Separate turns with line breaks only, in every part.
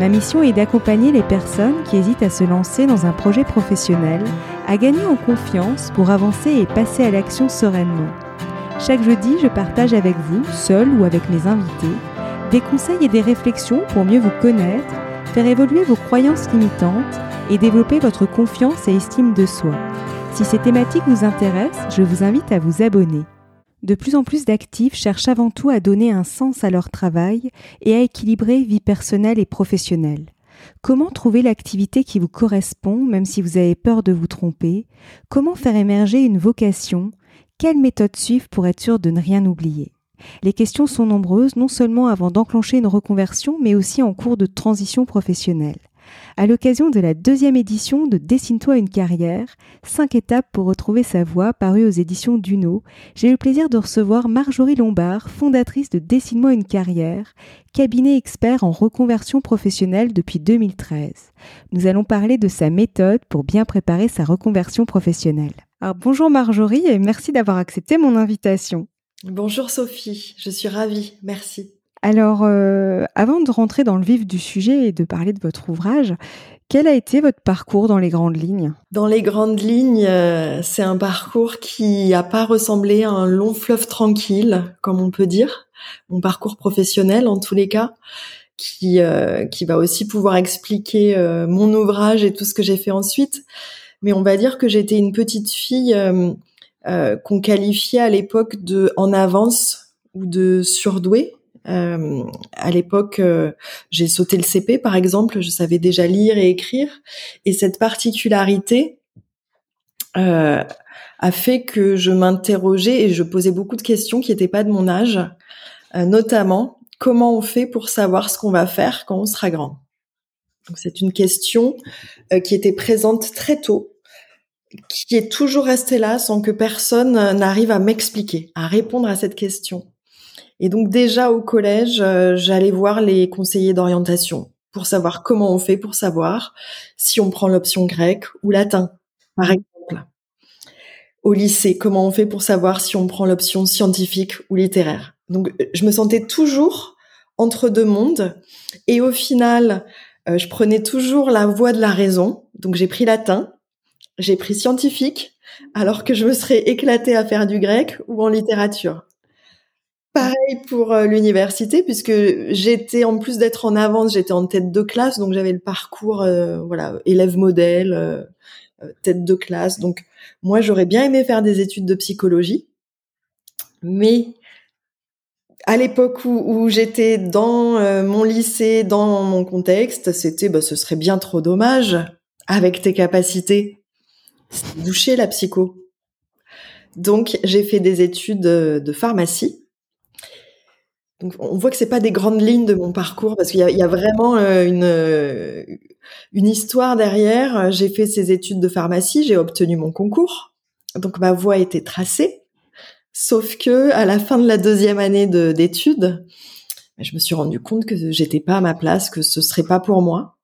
Ma mission est d'accompagner les personnes qui hésitent à se lancer dans un projet professionnel, à gagner en confiance pour avancer et passer à l'action sereinement. Chaque jeudi, je partage avec vous, seul ou avec mes invités, des conseils et des réflexions pour mieux vous connaître, faire évoluer vos croyances limitantes et développer votre confiance et estime de soi. Si ces thématiques vous intéressent, je vous invite à vous abonner. De plus en plus d'actifs cherchent avant tout à donner un sens à leur travail et à équilibrer vie personnelle et professionnelle. Comment trouver l'activité qui vous correspond même si vous avez peur de vous tromper? Comment faire émerger une vocation? Quelle méthode suivre pour être sûr de ne rien oublier? Les questions sont nombreuses, non seulement avant d'enclencher une reconversion, mais aussi en cours de transition professionnelle à l'occasion de la deuxième édition de Dessine-toi une carrière, 5 étapes pour retrouver sa voie, paru aux éditions Duno, j'ai eu le plaisir de recevoir Marjorie Lombard, fondatrice de Dessine-moi une carrière, cabinet expert en reconversion professionnelle depuis 2013. Nous allons parler de sa méthode pour bien préparer sa reconversion professionnelle. Alors bonjour Marjorie et merci d'avoir accepté mon invitation.
Bonjour Sophie, je suis ravie, merci.
Alors, euh, avant de rentrer dans le vif du sujet et de parler de votre ouvrage, quel a été votre parcours dans les grandes lignes?
Dans les grandes lignes, euh, c'est un parcours qui n'a pas ressemblé à un long fleuve tranquille, comme on peut dire. Mon parcours professionnel, en tous les cas, qui euh, qui va aussi pouvoir expliquer mon ouvrage et tout ce que j'ai fait ensuite. Mais on va dire que j'étais une petite fille qu'on qualifiait à l'époque de en avance ou de surdouée euh, à l'époque, euh, j'ai sauté le CP, par exemple, je savais déjà lire et écrire, et cette particularité euh, a fait que je m'interrogeais et je posais beaucoup de questions qui n'étaient pas de mon âge, euh, notamment comment on fait pour savoir ce qu'on va faire quand on sera grand? C'est une question qui était présente très tôt, qui est toujours restée là sans que personne n'arrive à m'expliquer, à répondre à cette question. Et donc déjà au collège, euh, j'allais voir les conseillers d'orientation pour savoir comment on fait pour savoir si on prend l'option grecque ou latin, par exemple. Au lycée, comment on fait pour savoir si on prend l'option scientifique ou littéraire? Donc je me sentais toujours entre deux mondes et au final, euh, je prenais toujours la voie de la raison. Donc j'ai pris latin, j'ai pris scientifique, alors que je me serais éclatée à faire du grec ou en littérature. Pareil pour euh, l'université, puisque j'étais en plus d'être en avance, j'étais en tête de classe, donc j'avais le parcours, euh, voilà, élève modèle, euh, tête de classe. Donc moi, j'aurais bien aimé faire des études de psychologie, mais à l'époque où, j'étais dans mon lycée, dans mon contexte, c'était, bah, ce serait bien trop dommage avec tes capacités, boucher la psycho. Donc j'ai fait des études de pharmacie donc on voit que c'est pas des grandes lignes de mon parcours parce qu'il y, a, vraiment euh, une euh, une histoire derrière. J'ai fait ces études de pharmacie, j'ai obtenu mon concours, donc ma voie était tracée. Sauf que à la fin de la deuxième année d'études, je me suis rendu compte que j'étais pas à ma place, que ce serait pas pour moi.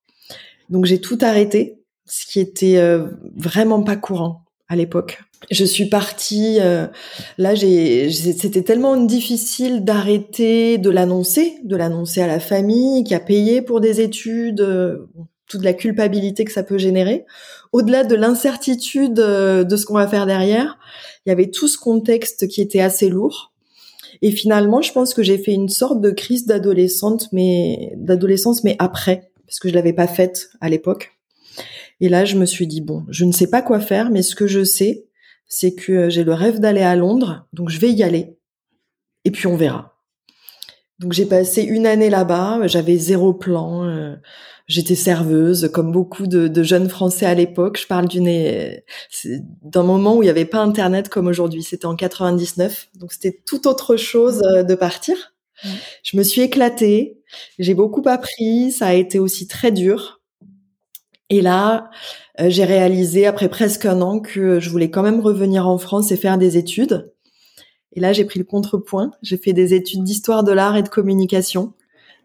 Donc j'ai tout arrêté, ce qui était euh, vraiment pas courant à l'époque je suis partie. Euh, là, j'ai, c'était tellement difficile d'arrêter de l'annoncer, de l'annoncer à la famille qui a payé pour des études, euh, toute la culpabilité que ça peut générer. Au-delà de l'incertitude euh, de ce qu'on va faire derrière, il y avait tout ce contexte qui était assez lourd. Et finalement, je pense que j'ai fait une sorte de crise d'adolescente, mais d'adolescence, mais après, parce que je l'avais pas faite à l'époque. Et là, je me suis dit bon, je ne sais pas quoi faire, mais ce que je sais, c'est que euh, j'ai le rêve d'aller à Londres, donc je vais y aller. Et puis on verra. Donc j'ai passé une année là-bas, j'avais zéro plan, euh, j'étais serveuse comme beaucoup de, jeunes Français à l'époque. Je parle d'une d'un moment où il n'y avait pas Internet comme aujourd'hui. C'était en 99, donc c'était tout autre chose euh, de partir. Je me suis éclatée, j'ai beaucoup appris, ça a été aussi très dur Et là, euh, j'ai réalisé après presque un an que je voulais quand même revenir en France et faire des études. Et là, j'ai pris le contrepoint. J'ai fait des études d'histoire de l'art et de communication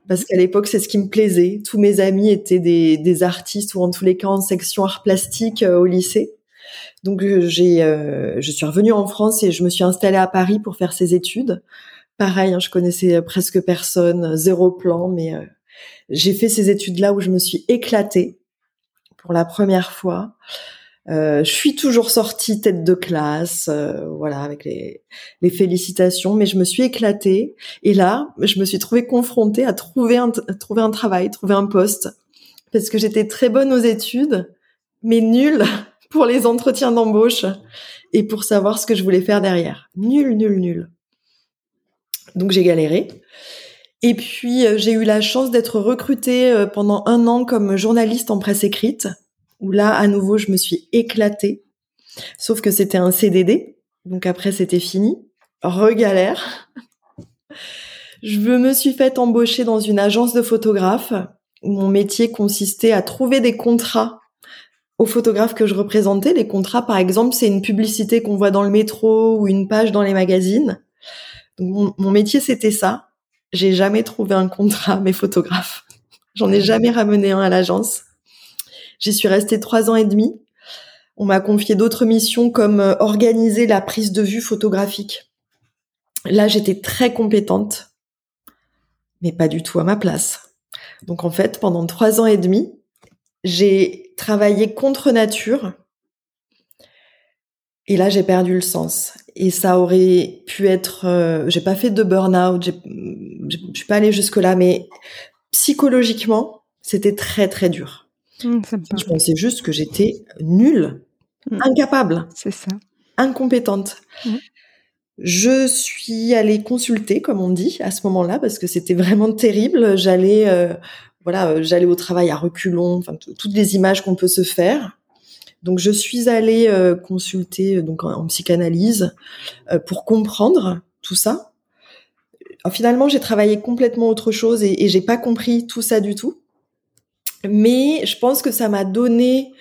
parce qu'à l'époque, c'est ce qui me plaisait. Tous mes amis étaient des, des, artistes ou en tous les cas en section art plastique euh, au lycée. Donc j'ai, euh, je suis revenue en France et je me suis installée à Paris pour faire ces études. Pareil, hein, je connaissais presque personne, zéro plan, mais j'ai fait ces études là où je me suis éclatée pour la première fois. Euh, je suis toujours sortie tête de classe, euh, voilà, avec les, les, félicitations, mais je me suis éclatée. Et là, je me suis trouvée confrontée à trouver un, trouver un travail, trouver un poste, parce que j'étais très bonne aux études, mais nulle pour les entretiens d'embauche et pour savoir ce que je voulais faire derrière. Nul, nul, nul. Donc j'ai galéré. Et puis euh, j'ai eu la chance d'être recrutée euh, pendant un an comme journaliste en presse écrite, où là à nouveau je me suis éclatée. Sauf que c'était un CDD, donc après c'était fini. Regalère. Je me suis fait embaucher dans une agence de photographes où mon métier consistait à trouver des contrats aux photographes que je représentais. Les contrats, par exemple, c'est une publicité qu'on voit dans le métro ou une page dans les magazines. Mon métier, c'était ça j'ai jamais trouvé un contrat à mes photographes. J'en ai jamais ramené un à l'agence. J'y suis restée trois ans et demi. On m'a confié d'autres missions comme euh, organiser la prise de vue photographique. Là, j'étais très compétente, mais pas du tout à ma place. Donc en fait, pendant trois ans et demi, j'ai travaillé contre nature. Et là, j'ai perdu le sens. Et ça aurait pu être euh, j'ai pas fait de burn-out je suis pas allée jusque là mais psychologiquement c'était très très dur. Mmh, je pensais juste que j'étais nulle mmh. incapable.
C'est ça.
Incompétente. Mmh. je suis allée consulter comme on dit à ce moment-là parce que c'était vraiment terrible. J'allais euh, voilà euh, j'allais au travail à reculons enfin toutes les images qu'on peut se faire donc je suis allée euh, consulter euh, donc en, psychanalyse euh, pour comprendre tout ça. finalement, j'ai travaillé complètement autre chose et, et j'ai pas compris tout ça du tout. Mais je pense que ça m'a donné,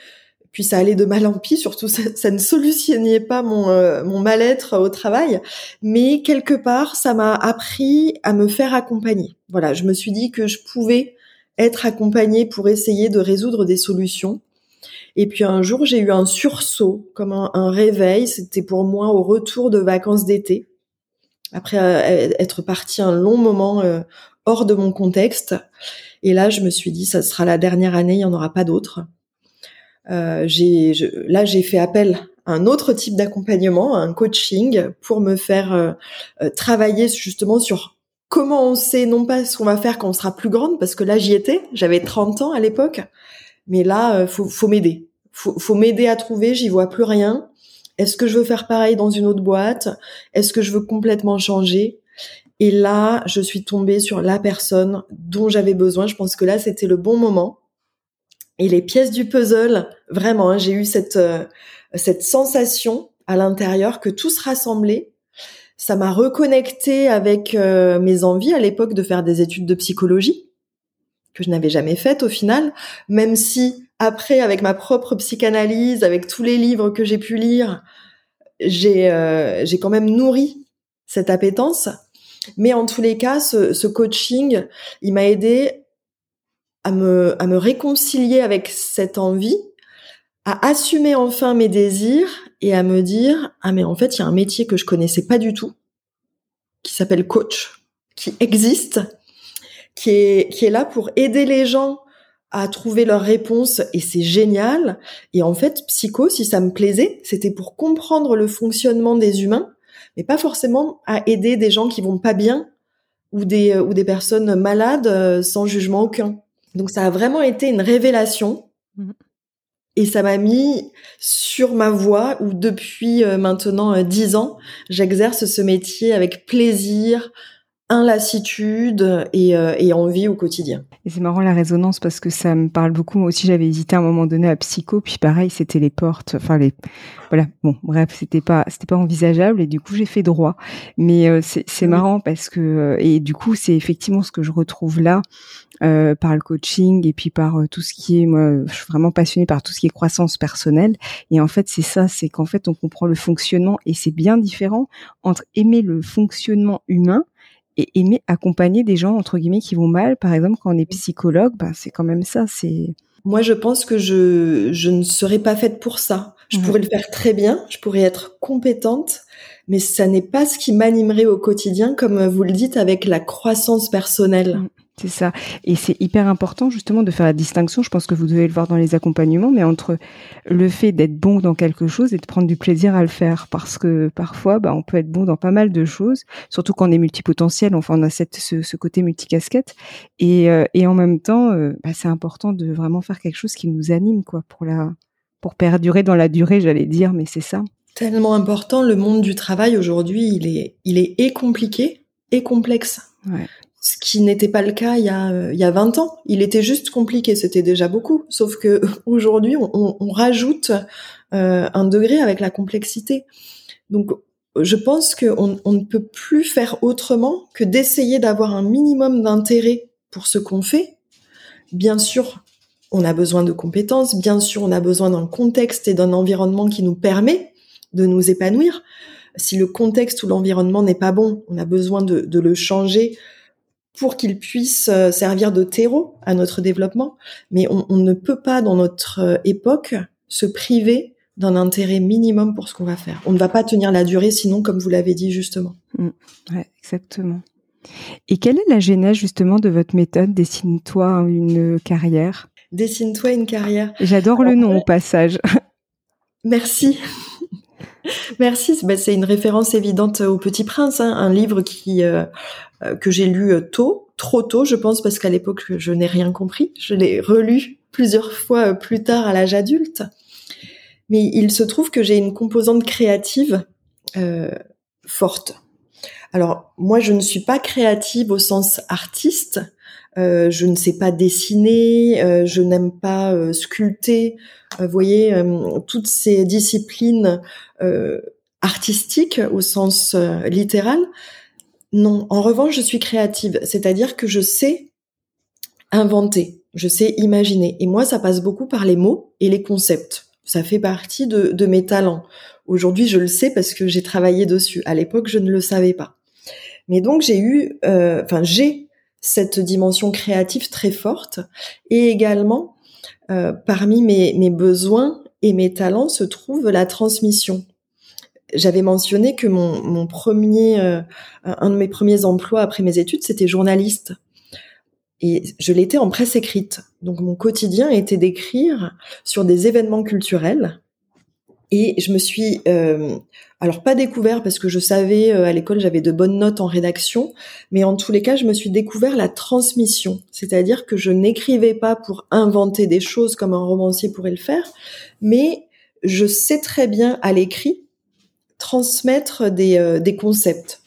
puis ça allait de mal en pis, surtout ça, ça ne solutionnait pas mon, mon mal-être au travail, mais quelque part, ça m'a appris à me faire accompagner. Voilà, je me suis dit que je pouvais être accompagnée pour essayer de résoudre des solutions et puis un jour, j'ai eu un sursaut, comme un, réveil. C'était pour moi au retour de vacances d'été, après euh, être parti un long moment euh, hors de mon contexte. Et là, je me suis dit, ça sera la dernière année, il n'y en aura pas d'autre. Euh, là, j'ai fait appel à un autre type d'accompagnement, un coaching, pour me faire euh, travailler justement sur comment on sait non pas ce qu'on va faire quand on sera plus grande, parce que là, j'y étais, j'avais 30 ans à l'époque, mais là, euh, faut, faut m'aider. Faut, faut m'aider à trouver. J'y vois plus rien. Est-ce que je veux faire pareil dans une autre boîte? Est-ce que je veux complètement changer? Et là, je suis tombée sur la personne dont j'avais besoin. Je pense que là, c'était le bon moment. Et les pièces du puzzle, vraiment, hein, j'ai eu cette euh, cette sensation à l'intérieur que tout se rassemblait. Ça m'a reconnecté avec euh, mes envies à l'époque de faire des études de psychologie que je n'avais jamais faite au final, même si après, avec ma propre psychanalyse, avec tous les livres que j'ai pu lire, j'ai euh, j'ai quand même nourri cette appétence. Mais en tous les cas, ce, ce coaching, il m'a aidé à me, à me réconcilier avec cette envie, à assumer enfin mes désirs et à me dire ah mais en fait il y a un métier que je connaissais pas du tout qui s'appelle coach, qui existe qui est, qui est là pour aider les gens à trouver leurs réponses et c'est génial. Et en fait, psycho, si ça me plaisait, c'était pour comprendre le fonctionnement des humains, mais pas forcément à aider des gens qui vont pas bien ou des, ou des personnes malades euh, sans jugement aucun. Donc ça a vraiment été une révélation. Mmh. Et ça m'a mis sur ma voie où depuis euh, maintenant euh, dix ans, j'exerce ce métier avec plaisir, inlassitude et, euh, et envie au quotidien.
Et c'est marrant la résonance parce que ça me parle beaucoup. Moi aussi, j'avais hésité à un moment donné à psycho, puis pareil, c'était les portes. Enfin les, voilà. Bon, bref, c'était pas, c'était pas envisageable et du coup j'ai fait droit. Mais euh, c'est, c'est marrant parce que euh, et du coup c'est effectivement ce que je retrouve là euh, par le coaching et puis par tout ce qui est, moi, je suis vraiment passionnée par tout ce qui est croissance personnelle. Et en fait, c'est ça, c'est qu'en fait, on comprend le fonctionnement et c'est bien différent entre aimer le fonctionnement humain et aimer accompagner des gens entre guillemets qui vont mal. Par exemple, quand on est psychologue, ben c'est quand même ça. C'est
moi, je pense que je je ne serais pas faite pour ça. Je pourrais le faire très bien, je pourrais être compétente, mais ça n'est pas ce qui m'animerait au quotidien, comme vous le dites, avec la croissance personnelle. Mm.
C'est ça. Et c'est hyper important justement de faire la distinction, je pense que vous devez le voir dans les accompagnements, mais entre le fait d'être bon dans quelque chose et de prendre du plaisir à le faire. Parce que parfois, bah, on peut être bon dans pas mal de choses, surtout quand on est multipotentiel, enfin on a cette, ce, ce côté multicasquette. Et, euh, et en même temps, euh, bah, c'est important de vraiment faire quelque chose qui nous anime, quoi, pour la pour perdurer dans la durée, j'allais dire, mais c'est ça.
Tellement important, le monde du travail aujourd'hui, il est, il est et compliqué et complexe. Ouais ce qui n'était pas le cas il y a euh, il y a 20 ans. Il était juste compliqué, c'était déjà beaucoup. Sauf que aujourd'hui, on, on, rajoute euh, un degré avec la complexité. Donc, je pense qu'on on ne peut plus faire autrement que d'essayer d'avoir un minimum d'intérêt pour ce qu'on fait. Bien sûr, on a besoin de compétences. Bien sûr, on a besoin d'un contexte et d'un environnement qui nous permet de nous épanouir. Si le contexte ou l'environnement n'est pas bon, on a besoin de, de le changer pour qu'il puisse euh, servir de terreau à notre développement. Mais on, ne peut pas, dans notre euh, époque, se priver d'un intérêt minimum pour ce qu'on va faire. On ne va pas tenir la durée, sinon, comme vous l'avez dit justement.
Mmh. ouais, exactement. Et quelle est la genèse justement de votre méthode? Dessine-toi une carrière
Dessine-toi une carrière.
J'adore le nom au passage.
Merci. Merci. Bah, c'est une référence évidente au Petit Prince, hein, un livre qui euh, que j'ai lu euh, tôt, trop tôt, je pense, parce qu'à l'époque je n'ai rien compris. Je l'ai relu plusieurs fois plus tard à l'âge adulte. Mais il se trouve que j'ai une composante créative forte. Alors moi, je ne suis pas créative au sens artiste. Euh, je ne sais pas dessiner, euh, je n'aime pas euh, sculpter. vous voyez, toutes ces disciplines artistiques au sens littéral. Non, en revanche, je suis créative, c'est-à-dire que je sais inventer, je sais imaginer. Et moi, ça passe beaucoup par les mots et les concepts. Ça fait partie de, mes talents. Aujourd'hui, je le sais parce que j'ai travaillé dessus. À l'époque, je ne le savais pas. Mais donc, j'ai eu, enfin, j'ai cette dimension créative très forte. Et également, euh, parmi mes, besoins et mes talents se trouve la transmission. J'avais mentionné que mon, mon premier, euh, un de mes premiers emplois après mes études, c'était journaliste. Et je l'étais en presse écrite. Donc mon quotidien était d'écrire sur des événements culturels et je me suis, euh, alors pas découvert parce que je savais euh, à l'école j'avais de bonnes notes en rédaction, mais en tous les cas je me suis découvert la transmission, c'est-à-dire que je n'écrivais pas pour inventer des choses comme un romancier pourrait le faire, mais je sais très bien à l'écrit transmettre des, euh, des concepts.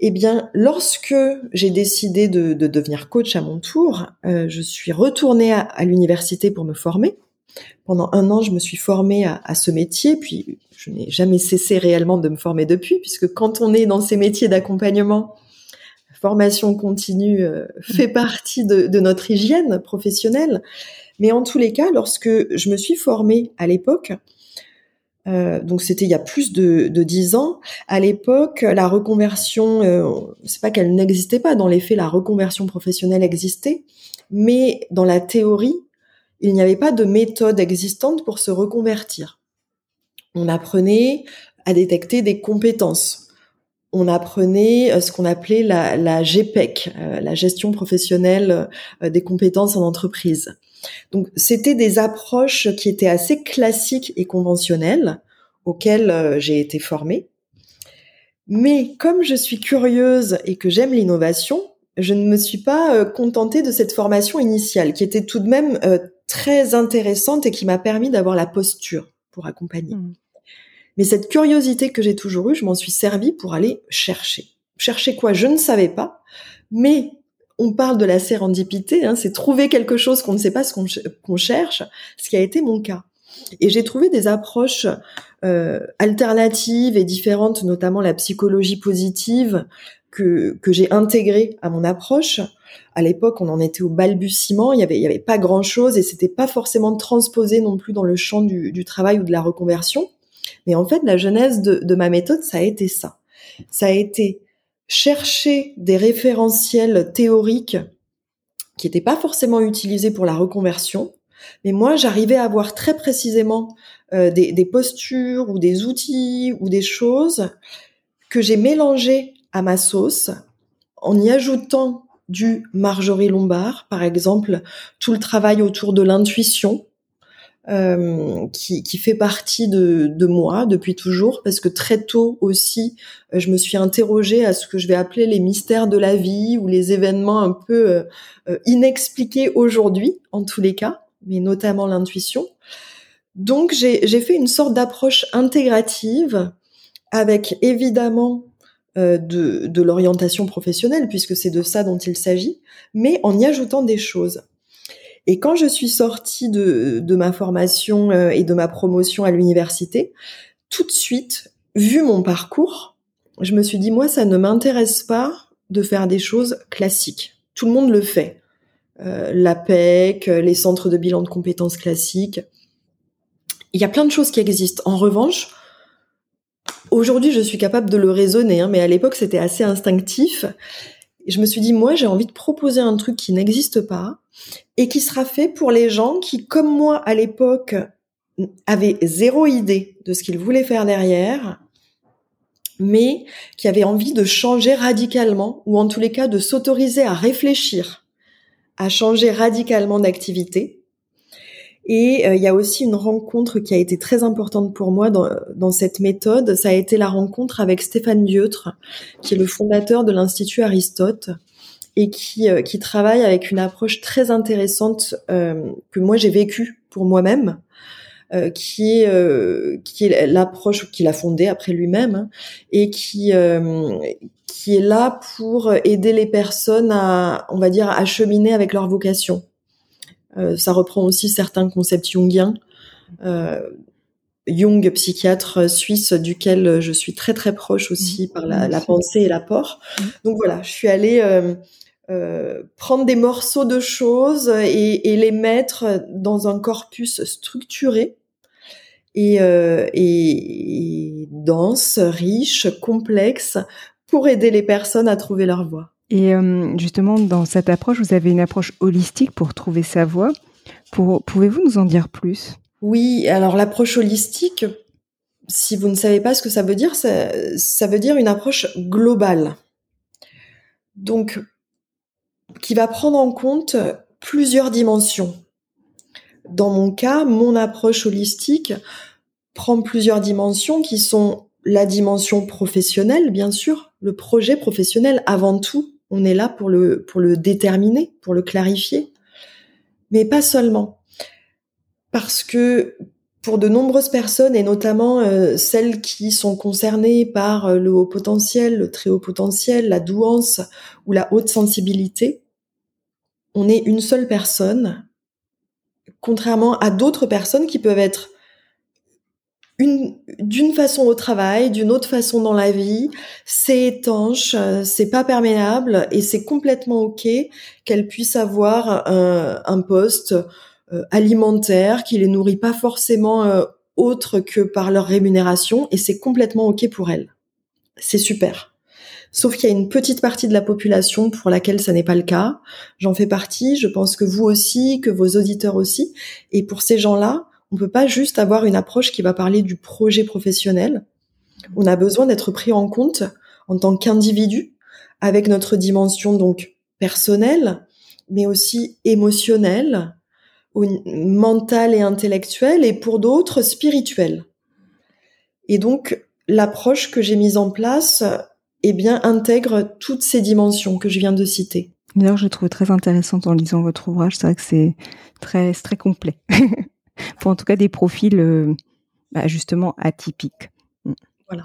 Eh bien, lorsque j'ai décidé de, de, devenir coach à mon tour, euh, je suis retournée à, à l'université pour me former pendant un an, je me suis formée à, ce métier, puis je n'ai jamais cessé réellement de me former depuis, puisque quand on est dans ces métiers d'accompagnement, la formation continue euh, fait partie de, notre hygiène professionnelle. Mais en tous les cas, lorsque je me suis formée à l'époque, euh, donc c'était il y a plus de dix ans. À l'époque, la reconversion, euh, c'est pas qu'elle n'existait pas. Dans les faits, la reconversion professionnelle existait, mais dans la théorie, il n'y avait pas de méthode existante pour se reconvertir. On apprenait à détecter des compétences. On apprenait euh, ce qu'on appelait la, GPEC, euh, la gestion professionnelle euh, des compétences en entreprise. Donc, c'était des approches qui étaient assez classiques et conventionnelles, auxquelles j'ai été formée. Mais comme je suis curieuse et que j'aime l'innovation, je ne me suis pas contentée de cette formation initiale, qui était tout de même très intéressante et qui m'a permis d'avoir la posture pour accompagner. Mmh. Mais cette curiosité que j'ai toujours eue, je m'en suis servi pour aller chercher. chercher quoi? Je ne savais pas. Mais on parle de la sérendipité, hein, c'est trouver quelque chose qu'on ne sait pas ce qu'on cherche, ce qui a été mon cas. Et j'ai trouvé des approches euh, alternatives et différentes, notamment la psychologie positive, que, que j'ai intégrée à mon approche. À l'époque, on en était au balbutiement, il y avait, il y avait pas grand chose et c'était pas forcément transposé non plus dans le champ du, du, travail ou de la reconversion. Mais en fait, la genèse de, de ma méthode, ça a été ça. Ça a été chercher des référentiels théoriques qui n'étaient pas forcément utilisés pour la reconversion, mais moi j'arrivais à voir très précisément euh, des, des, postures ou des outils ou des choses que j'ai mélangées à ma sauce en y ajoutant du Marjorie Lombard, par exemple, tout le travail autour de l'intuition, euh, qui, qui, fait partie de, de, moi depuis toujours, parce que très tôt aussi, euh, je me suis interrogée à ce que je vais appeler les mystères de la vie ou les événements un peu euh, euh inexpliqués aujourd'hui, en tous les cas, mais notamment l'intuition. Donc j'ai fait une sorte d'approche intégrative avec évidemment euh, de, de l'orientation professionnelle, puisque c'est de ça dont il s'agit, mais en y ajoutant des choses. Et quand je suis sortie de, de ma formation euh, et de ma promotion à l'université, tout de suite, vu mon parcours, je me suis dit, moi, ça ne m'intéresse pas de faire des choses classiques. Tout le monde le fait. Euh, L'APEC, les centres de bilan de compétences classiques. Il y a plein de choses qui existent. En revanche, aujourd'hui, je suis capable de le raisonner, hein, mais à l'époque, c'était assez instinctif je me suis dit, moi, j'ai envie de proposer un truc qui n'existe pas et qui sera fait pour les gens qui, comme moi à l'époque, avaient zéro idée de ce qu'ils voulaient faire derrière, mais qui avaient envie de changer radicalement, ou en tous les cas de s'autoriser à réfléchir, à changer radicalement d'activité, et euh, il y a aussi une rencontre qui a été très importante pour moi dans, dans cette méthode. Ça a été la rencontre avec Stéphane Dieutre, qui est le fondateur de l'Institut Aristote et qui, euh, qui travaille avec une approche très intéressante euh, que moi j'ai vécue pour moi-même, euh, qui est qui est l'approche qu'il a fondée après lui-même hein, et qui qui est là pour aider les personnes à on va dire à cheminer avec leur vocation. Euh, ça reprend aussi certains concepts jungiens. Euh, Jung, psychiatre suisse, duquel je suis très très proche aussi mmh. par la, la pensée et l'apport. Mmh. Donc voilà, je suis allée euh, euh, prendre des morceaux de choses et, et, les mettre dans un corpus structuré et, euh, et, et dense, riche, complexe, pour aider les personnes à trouver leur voie.
Et euh, justement, dans cette approche, vous avez une approche holistique pour trouver sa voie. Pouvez-vous nous en dire plus?
Oui, alors l'approche holistique, si vous ne savez pas ce que ça veut dire, ça, ça veut dire une approche globale. Donc, qui va prendre en compte plusieurs dimensions. Dans mon cas, mon approche holistique prend plusieurs dimensions qui sont la dimension professionnelle, bien sûr, le projet professionnel avant tout, on est là pour le, pour le déterminer, pour le clarifier. Mais pas seulement. Parce que pour de nombreuses personnes, et notamment euh, celles qui sont concernées par euh, le haut potentiel, le très haut potentiel, la douance ou la haute sensibilité, on est une seule personne, contrairement à d'autres personnes qui peuvent être d'une façon au travail, d'une autre façon dans la vie, c'est étanche, c'est pas perméable et c'est complètement ok qu'elles puissent avoir un, poste euh, alimentaire qui les nourrit pas forcément euh, autre que par leur rémunération et c'est complètement ok pour elles. C'est super. Sauf qu'il y a une petite partie de la population pour laquelle ça n'est pas le cas. J'en fais partie, je pense que vous aussi, que vos auditeurs aussi. Et pour ces gens-là, on peut pas juste avoir une approche qui va parler du projet professionnel. On a besoin d'être pris en compte en tant qu'individu avec notre dimension donc personnelle, mais aussi émotionnelle, mentale et intellectuelle, et pour d'autres spirituelle. Et donc l'approche que j'ai mise en place, eh bien intègre toutes ces dimensions que je viens de citer.
D'ailleurs, je trouve très intéressante en lisant votre ouvrage. C'est vrai que c'est très, très complet. pour en tout cas des profils euh, bah, justement atypiques.
Voilà.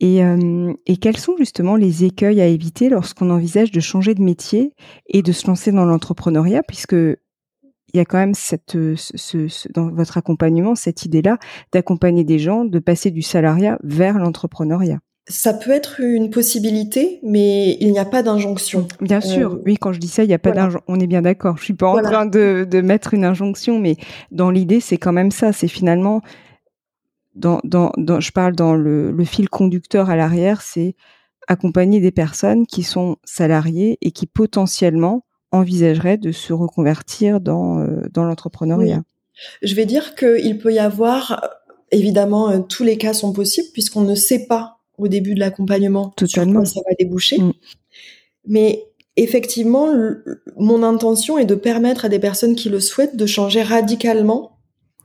Et, euh, et, quels sont justement les écueils à éviter lorsqu'on envisage de changer de métier et de se lancer dans l'entrepreneuriat, puisque il y a quand même cette, ce, dans votre accompagnement cette idée-là d'accompagner des gens, de passer du salariat vers l'entrepreneuriat.
Ça peut être une possibilité, mais il n'y a pas d'injonction.
Bien sûr, euh, oui, quand je dis ça, il n'y a pas d'injonction. On est bien d'accord. Je suis pas en train de, de, mettre une injonction, mais dans l'idée, c'est quand même ça. C'est finalement, dans, dans, dans, je parle dans le, le fil conducteur à l'arrière, c'est accompagner des personnes qui sont salariées et qui potentiellement envisageraient de se reconvertir dans, euh, dans l'entrepreneuriat.
Je vais dire qu'il peut y avoir, évidemment, euh, tous les cas sont possibles puisqu'on ne sait pas au début de l'accompagnement
Totalement.
ça va déboucher. Mm. Mais effectivement, mon intention est de permettre à des personnes qui le souhaitent de changer radicalement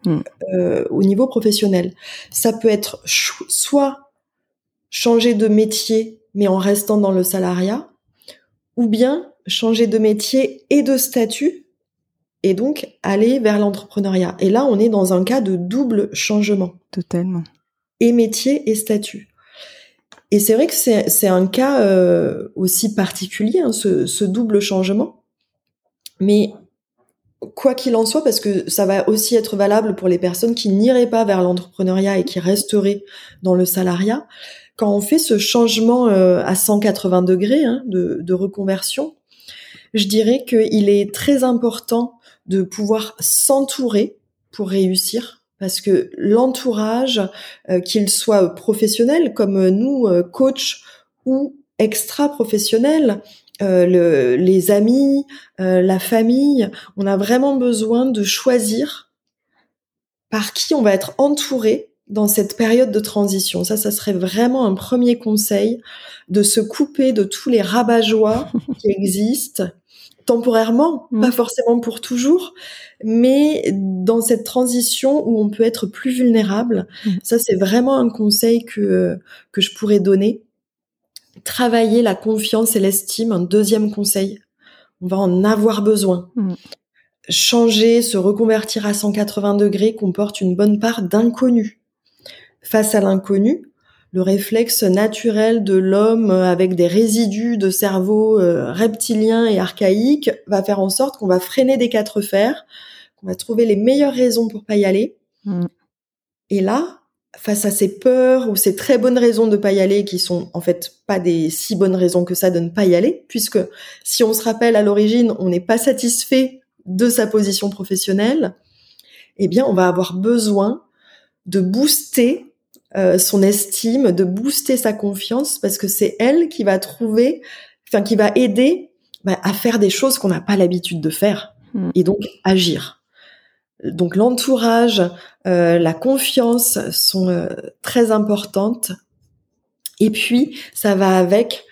mm. euh, au niveau professionnel. Ça peut être soit changer de métier mais en restant dans le salariat, ou bien changer de métier et de statut et donc aller vers l'entrepreneuriat. Et là, on est dans un cas de double changement.
Totalement.
Et métier et statut. Et c'est vrai que c'est un cas euh, aussi particulier, hein, ce, double changement. Mais quoi qu'il en soit, parce que ça va aussi être valable pour les personnes qui n'iraient pas vers l'entrepreneuriat et qui resteraient dans le salariat, quand on fait ce changement euh, à 180 degrés hein, de, de, reconversion, je dirais qu'il est très important de pouvoir s'entourer pour réussir parce que l'entourage, euh, qu'il soit professionnel comme nous, euh, coach ou extra-professionnel, euh, les amis, la famille, on a vraiment besoin de choisir par qui on va être entouré dans cette période de transition. Ça, ça serait vraiment un premier conseil de se couper de tous les rabat qui existent temporairement, mm. pas forcément pour toujours, mais dans cette transition où on peut être plus vulnérable. Mm. Ça, c'est vraiment un conseil que, que je pourrais donner. Travailler la confiance et l'estime, un deuxième conseil. On va en avoir besoin. Mm. Changer, se reconvertir à 180 degrés comporte une bonne part d'inconnu. Face à l'inconnu, le réflexe naturel de l'homme avec des résidus de cerveau euh, reptilien et archaïque va faire en sorte qu'on va freiner des quatre fers, qu'on va trouver les meilleures raisons pour pas y aller. Mm. Et là, face à ces peurs ou ces très bonnes raisons de pas y aller, qui sont en fait pas des si bonnes raisons que ça de ne pas y aller, puisque si on se rappelle à l'origine, on n'est pas satisfait de sa position professionnelle, eh bien, on va avoir besoin de booster euh, son estime, de booster sa confiance, parce que c'est elle qui va trouver, enfin qui va aider bah, à faire des choses qu'on n'a pas l'habitude de faire, hmm. et donc agir. Donc l'entourage, euh, la confiance sont euh, très importantes. Et puis ça va avec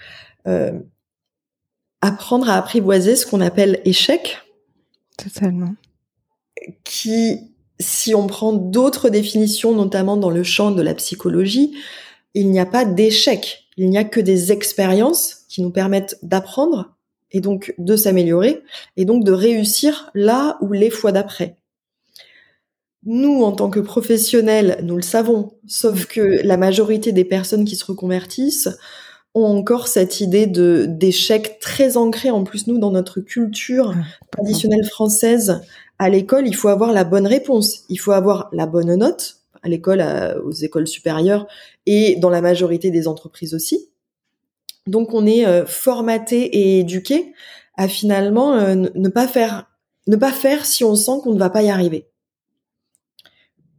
apprendre à apprivoiser ce qu'on appelle échec.
Totalement.
Qui si on prend d'autres définitions, notamment dans le champ de la psychologie, il n'y a pas d'échec. Il n'y a que des expériences qui nous permettent d'apprendre et donc de s'améliorer et donc de réussir là ou les fois d'après. Nous, en tant que professionnels, nous le savons, sauf que la majorité des personnes qui se reconvertissent ont encore cette idée de d'échec très ancré en plus nous dans notre culture traditionnelle française à l'école, il faut avoir la bonne réponse, il faut avoir la bonne note à l'école, aux écoles supérieures et dans la majorité des entreprises aussi. Donc on est euh, formaté et éduqué à finalement euh, ne pas faire ne pas faire si on sent qu'on ne va pas y arriver.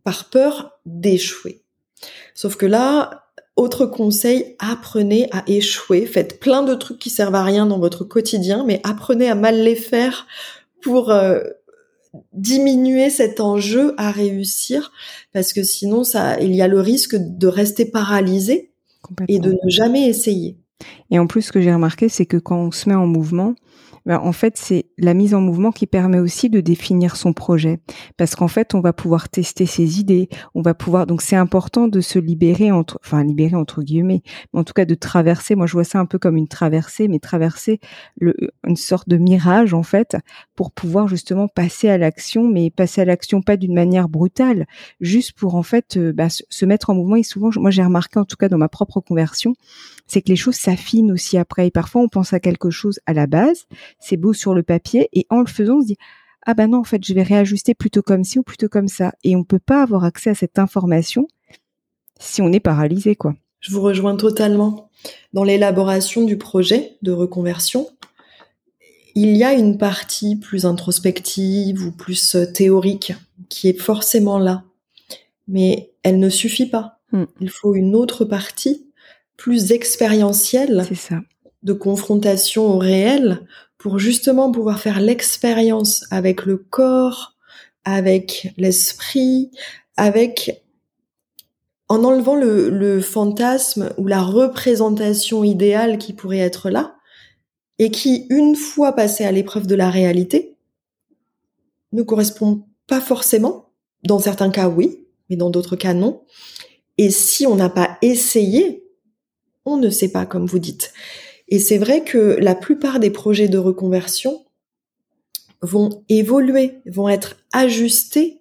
Par peur d'échouer. Sauf que là, autre conseil, apprenez à échouer. Faites plein de trucs qui servent à rien dans votre quotidien, mais apprenez à mal les faire pour euh, diminuer cet enjeu à réussir parce que sinon ça il y a le risque de rester paralysé et de ne jamais essayer.
Et en plus ce que j'ai remarqué c'est que quand on se met en mouvement ben, en fait, c'est la mise en mouvement qui permet aussi de définir son projet. Parce qu'en fait, on va pouvoir tester ses idées, on va pouvoir. Donc, c'est important de se libérer entre, enfin, libérer entre guillemets, mais en tout cas de traverser. Moi, je vois ça un peu comme une traversée, mais traverser le, une sorte de mirage en fait, pour pouvoir justement passer à l'action, mais passer à l'action pas d'une manière brutale, juste pour en fait euh, bah, se mettre en mouvement. Et souvent, moi, j'ai remarqué en tout cas dans ma propre conversion, c'est que les choses s'affinent aussi après. Et parfois, on pense à quelque chose à la base, c'est beau sur le papier, et en le faisant, on se dit ah ben non, en fait, je vais réajuster plutôt comme ci ou plutôt comme ça. Et on peut pas avoir accès à cette information si on est paralysé, quoi.
Je vous rejoins totalement. Dans l'élaboration du projet de reconversion, il y a une partie plus introspective ou plus euh, théorique qui est forcément là. Mais elle ne suffit pas. Hmm. Il faut une autre partie plus expérientielle
ça.
de confrontation au réel pour justement pouvoir faire l'expérience avec le corps, avec l'esprit, avec en enlevant le, fantasme ou la représentation idéale qui pourrait être là, et qui, une fois passé à l'épreuve de la réalité, ne correspond pas forcément. Dans certains cas, oui, mais dans d'autres cas, non. Et si on n'a pas essayé, on ne sait pas, comme vous dites. Et c'est vrai que la plupart des projets de reconversion vont évoluer, vont être ajustés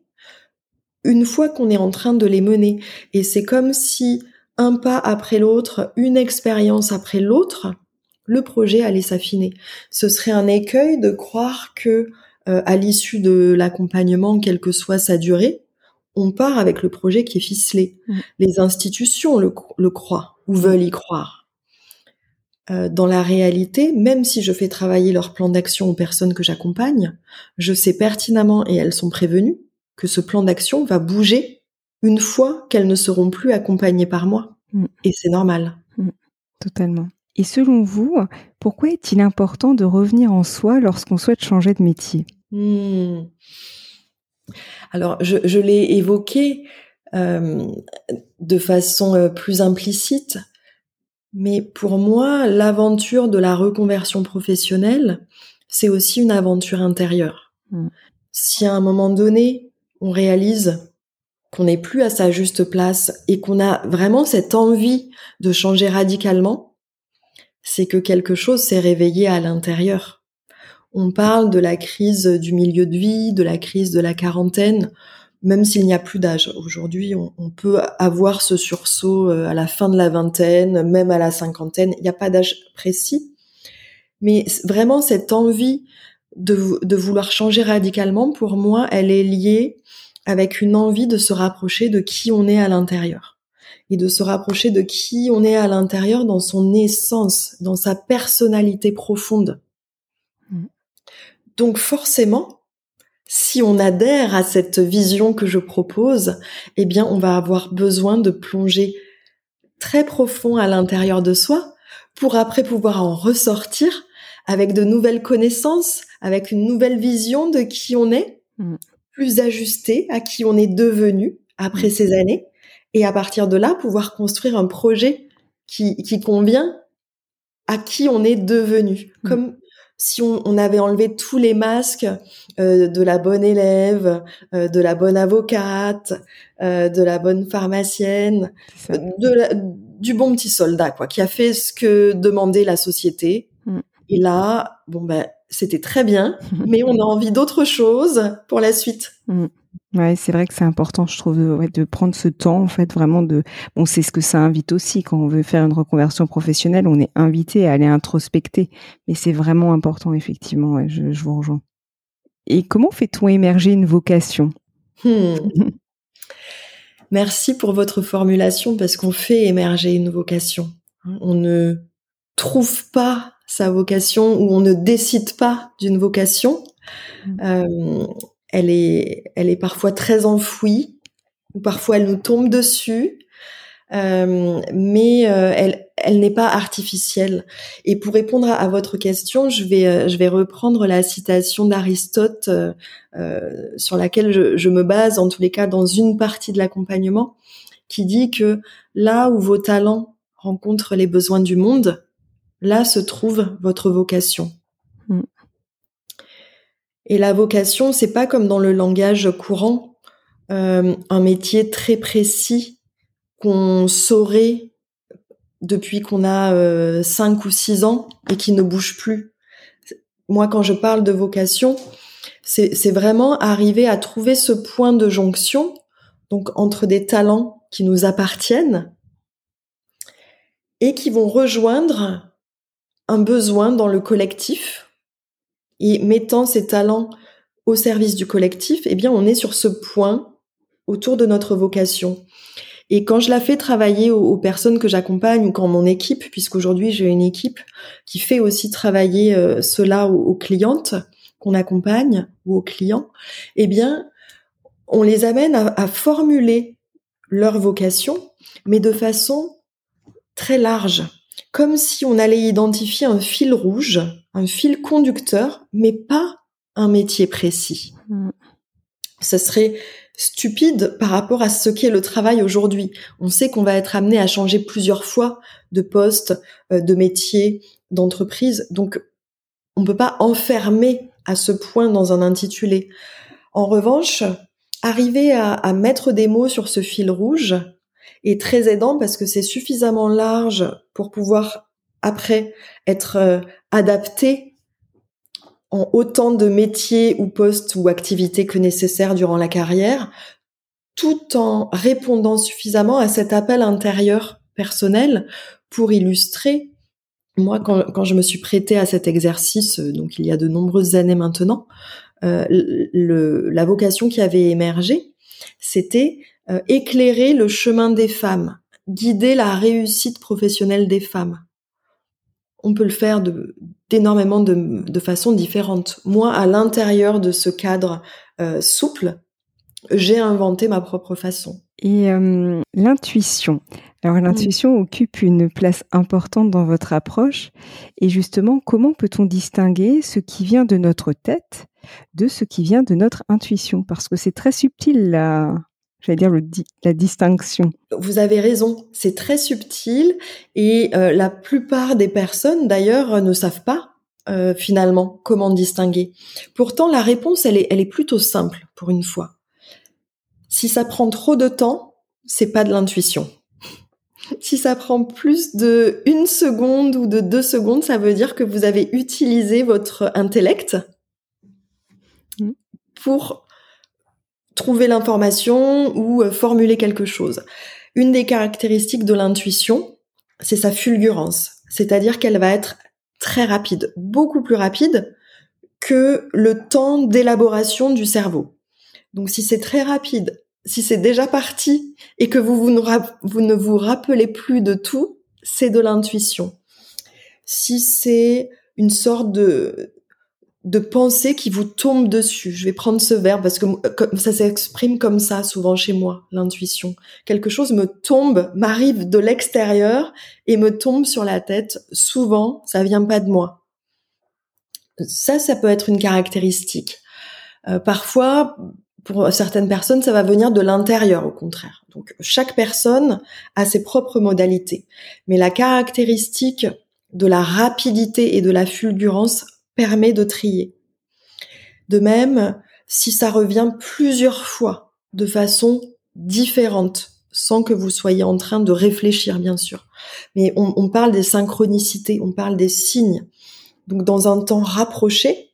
une fois qu'on est en train de les mener. Et c'est comme si un pas après l'autre, une expérience après l'autre, le projet allait s'affiner. Ce serait un écueil de croire que euh, à l'issue de l'accompagnement, quelle que soit sa durée, on part avec le projet qui est ficelé. Mm. Les institutions le, croient ou veulent y croire. Euh, dans la réalité, même si je fais travailler leur plan d'action aux personnes que j'accompagne, je sais pertinemment, et elles sont prévenues, que ce plan d'action va bouger une fois qu'elles ne seront plus accompagnées par moi. Mm. Et c'est normal. Mm.
Totalement. Et selon vous, pourquoi est-il important de revenir en soi lorsqu'on souhaite changer de métier? Hmm.
Alors, je, l'ai évoqué euh, de façon euh, plus implicite, mais pour moi, l'aventure de la reconversion professionnelle, c'est aussi une aventure intérieure. Hmm. Si à un moment donné, on réalise qu'on n'est plus à sa juste place et qu'on a vraiment cette envie de changer radicalement, c'est que quelque chose s'est réveillé à l'intérieur. On parle de la crise du milieu de vie, de la crise de la quarantaine, même s'il n'y a plus d'âge. Aujourd'hui, on, peut avoir ce sursaut euh, à la fin de la vingtaine, même à la cinquantaine. Il n'y a pas d'âge précis. Mais vraiment, cette envie de, de vouloir changer radicalement, pour moi, elle est liée avec une envie de se rapprocher de qui on est à l'intérieur et de se rapprocher de qui on est à l'intérieur dans son essence, dans sa personnalité profonde. Mm. Donc forcément, si on adhère à cette vision que je propose, eh bien on va avoir besoin de plonger très profond à l'intérieur de soi pour après pouvoir en ressortir avec de nouvelles connaissances, avec une nouvelle vision de qui on est, mm. plus ajustée à qui on est devenu après mm. ces années et à partir de là, pouvoir construire un projet qui, qui convient à qui on est devenu. Mm. Comme si on, on, avait enlevé tous les masques euh, de la bonne élève, euh, de la bonne avocate, euh, de la bonne pharmacienne, de la, du bon petit soldat, quoi, qui a fait ce que demandait la société. Mm. Et là, bon ben, c'était très bien, mais on a envie d'autre chose pour la suite.
Mm. Ouais, c'est vrai que c'est important, je trouve, de, de, prendre ce temps, en fait, vraiment de. Bon, c'est ce que ça invite aussi quand on veut faire une reconversion professionnelle, on est invité à aller introspecter, mais c'est vraiment important, effectivement. Ouais, je, je, vous rejoins. Et comment fait-on émerger une vocation? Hmm.
Merci pour votre formulation parce qu'on fait émerger une vocation. On ne trouve pas sa vocation ou on ne décide pas d'une vocation. Hmm. Euh, elle est, elle est parfois très enfouie, ou parfois elle nous tombe dessus, euh, mais euh, elle, elle n'est pas artificielle. Et pour répondre à, votre question, je vais, euh, je vais reprendre la citation d'Aristote sur laquelle je, je, me base, en tous les cas, dans une partie de l'accompagnement, qui dit que là où vos talents rencontrent les besoins du monde, là se trouve votre vocation. Mm. Et la vocation, c'est pas comme dans le langage courant, euh, un métier très précis qu'on saurait depuis qu'on a euh, 5 ou 6 ans et qui ne bouge plus. Moi, quand je parle de vocation, c'est vraiment arriver à trouver ce point de jonction, donc entre des talents qui nous appartiennent et qui vont rejoindre un besoin dans le collectif. Et mettant ces talents au service du collectif, eh bien, on est sur ce point autour de notre vocation. Et quand je la fais travailler aux, personnes que j'accompagne ou quand mon équipe, puisqu'aujourd'hui j'ai une équipe qui fait aussi travailler euh, cela aux, clientes qu'on accompagne ou aux clients, eh bien, on les amène à formuler leur vocation, mais de façon très large, comme si on allait identifier un fil rouge, un fil conducteur, mais pas un métier précis. Mm. Ce serait stupide par rapport à ce qu'est le travail aujourd'hui. On sait qu'on va être amené à changer plusieurs fois de poste, euh, de métier, d'entreprise. Donc, on ne peut pas enfermer à ce point dans un intitulé. En revanche, arriver à, à mettre des mots sur ce fil rouge est très aidant parce que c'est suffisamment large pour pouvoir après être euh, adapté en autant de métiers ou postes ou activités que nécessaire durant la carrière, tout en répondant suffisamment à cet appel intérieur personnel pour illustrer. Moi, quand, je me suis prêtée à cet exercice, euh, donc il y a de nombreuses années maintenant, euh, le, la vocation qui avait émergé, c'était euh, éclairer le chemin des femmes, guider la réussite professionnelle des femmes on peut le faire d'énormément de, de façons différentes. Moi, à l'intérieur de ce cadre euh, souple, j'ai inventé ma propre façon.
Et euh, l'intuition. Alors l'intuition occupe une place importante dans votre approche. Et justement, comment peut-on distinguer ce qui vient de notre tête de ce qui vient de notre intuition? Parce que c'est très subtil là j'allais dire le la distinction.
Vous avez raison, c'est très subtil et euh, la plupart des personnes d'ailleurs ne savent pas euh, finalement comment distinguer. Pourtant la réponse elle est elle est plutôt simple pour une fois. Si ça prend trop de temps, c'est pas de l'intuition. Si ça prend plus de une seconde ou de deux secondes, ça veut dire que vous avez utilisé votre intellect mmh. pour trouver l'information ou euh, formuler quelque chose. Une des caractéristiques de l'intuition, c'est sa fulgurance, c'est-à-dire qu'elle va être très rapide, beaucoup plus rapide que le temps d'élaboration du cerveau. Donc si c'est très rapide, si c'est déjà parti et que vous, ne vous rappelez plus de tout, c'est de l'intuition. Si c'est une sorte de, de pensée qui vous tombe dessus. Je vais prendre ce verbe parce que ça s'exprime comme ça souvent chez moi, l'intuition. Quelque chose me tombe, m'arrive de l'extérieur et me tombe sur la tête. Souvent, ça vient pas de moi. Ça, ça peut être une caractéristique. Euh, parfois, pour certaines personnes, ça va venir de l'intérieur, au contraire. Donc, chaque personne a ses propres modalités. Mais la caractéristique de la rapidité et de la fulgurance permet de trier. De même, si ça revient plusieurs fois de façon différente, sans que vous soyez en train de réfléchir, bien sûr. Mais on, parle des synchronicités, on parle des signes. Donc, dans un temps rapproché,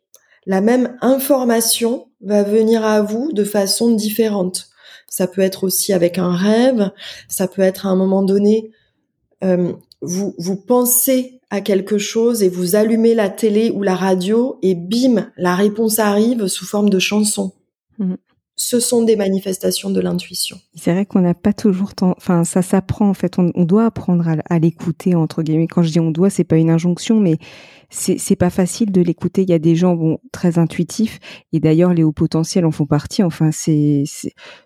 la même information va venir à vous de façon différente. Ça peut être aussi avec un rêve, ça peut être à un moment donné, euh, vous, vous pensez à quelque chose et vous allumez la télé ou la radio et bim, la réponse arrive sous forme de chanson. Mhm. Ce sont des manifestations de l'intuition.
C'est vrai qu'on n'a pas toujours temps. Enfin, ça s'apprend en fait. On, doit apprendre à, l'écouter entre guillemets. Quand je dis on doit, c'est pas une injonction, mais c'est pas facile de l'écouter. Il y a des gens bon très intuitifs et d'ailleurs les hauts potentiels en font partie. Enfin, c'est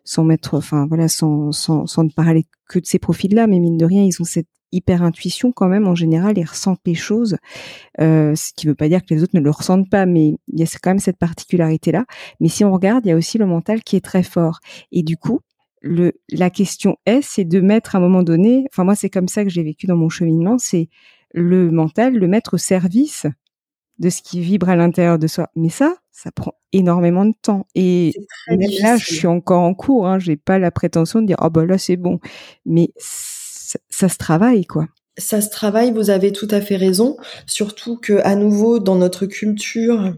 sans mettre, enfin voilà, sans, sans sans ne parler que de ces profils-là, mais mine de rien, ils ont cette hyper intuition quand même en général ils ressentent les choses euh, ce qui veut pas dire que les autres ne le ressentent pas mais il y a quand même cette particularité là mais si on regarde il y a aussi le mental qui est très fort et du coup le la question est c'est de mettre à un moment donné enfin moi c'est comme ça que j'ai vécu dans mon cheminement c'est le mental le mettre au service de ce qui vibre à l'intérieur de soi mais ça ça prend énormément de temps. Et même là, je suis encore en cours. Hein, j'ai pas la prétention de dire oh ben là c'est bon, mais ça, se travaille quoi.
Ça se travaille. Vous avez tout à fait raison. Surtout que à nouveau dans notre culture,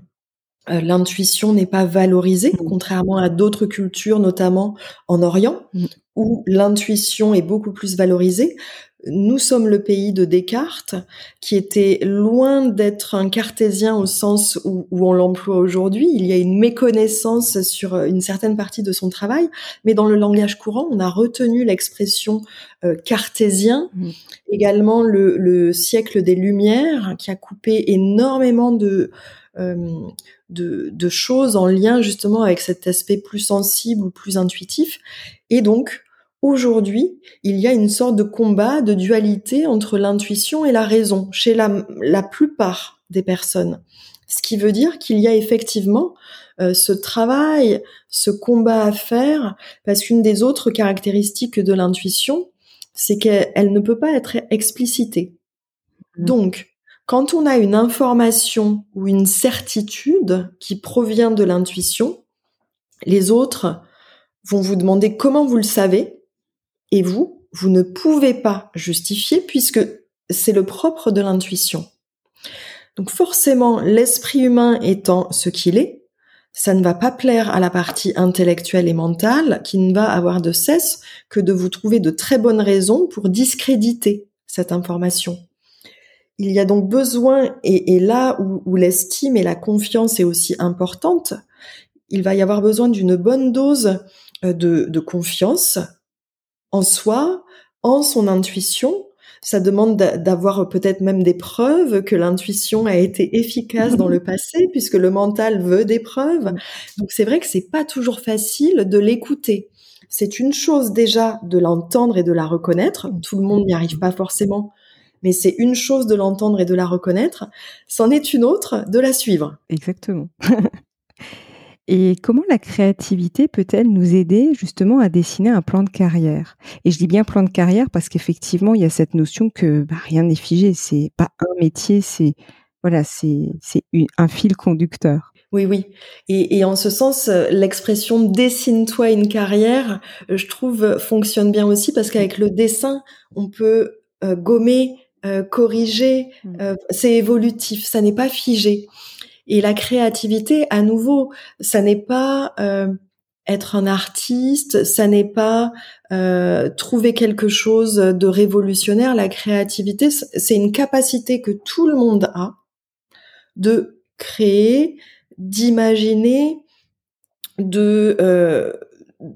euh, l'intuition n'est pas valorisée, mmh. contrairement à d'autres cultures, notamment en Orient, mmh. où l'intuition est beaucoup plus valorisée nous sommes le pays de Descartes, qui était loin d'être un cartésien au sens où, on l'emploie aujourd'hui. Il y a une méconnaissance sur une certaine partie de son travail, mais dans le langage courant, on a retenu l'expression euh, cartésien. Mmh. Également le, siècle des Lumières, qui a coupé énormément de, euh, de, de choses en lien justement avec cet aspect plus sensible ou plus intuitif. Et donc, Aujourd'hui, il y a une sorte de combat, de dualité entre l'intuition et la raison chez la, plupart des personnes. Ce qui veut dire qu'il y a effectivement euh, ce travail, ce combat à faire, parce qu'une des autres caractéristiques de l'intuition, c'est qu'elle ne peut pas être explicitée. Mmh. Donc, quand on a une information ou une certitude qui provient de l'intuition, les autres vont vous demander comment vous le savez, et vous, vous ne pouvez pas justifier puisque c'est le propre de l'intuition. Donc forcément, l'esprit humain étant ce qu'il est, ça ne va pas plaire à la partie intellectuelle et mentale qui ne va avoir de cesse que de vous trouver de très bonnes raisons pour discréditer cette information. Il y a donc besoin, et, là où, l'estime et la confiance est aussi importante, il va y avoir besoin d'une bonne dose euh, de confiance en soi, en son intuition. Ça demande d'avoir peut-être même des preuves que l'intuition a été efficace dans le passé, puisque le mental veut des preuves. Donc c'est vrai que c'est pas toujours facile de l'écouter. C'est une chose déjà de l'entendre et de la reconnaître. Tout le monde n'y arrive pas forcément, mais c'est une chose de l'entendre et de la reconnaître. C'en est une autre de la suivre.
Exactement. Et comment la créativité peut-elle nous aider justement à dessiner un plan de carrière? Et je dis bien plan de carrière parce qu'effectivement, il y a cette notion que bah, rien n'est figé. C'est pas un métier, c'est voilà, c'est c'est un fil conducteur.
Oui, oui. Et, et en ce sens, l'expression dessine-toi une carrière, je trouve fonctionne bien aussi parce qu'avec le dessin, on peut euh, gommer, euh, corriger. Mmh. Euh, c'est évolutif, ça n'est pas figé. Et la créativité, à nouveau, ça n'est pas euh, être un artiste, ça n'est pas euh, trouver quelque chose de révolutionnaire. La créativité, c'est une capacité que tout le monde a de créer, d'imaginer, de euh,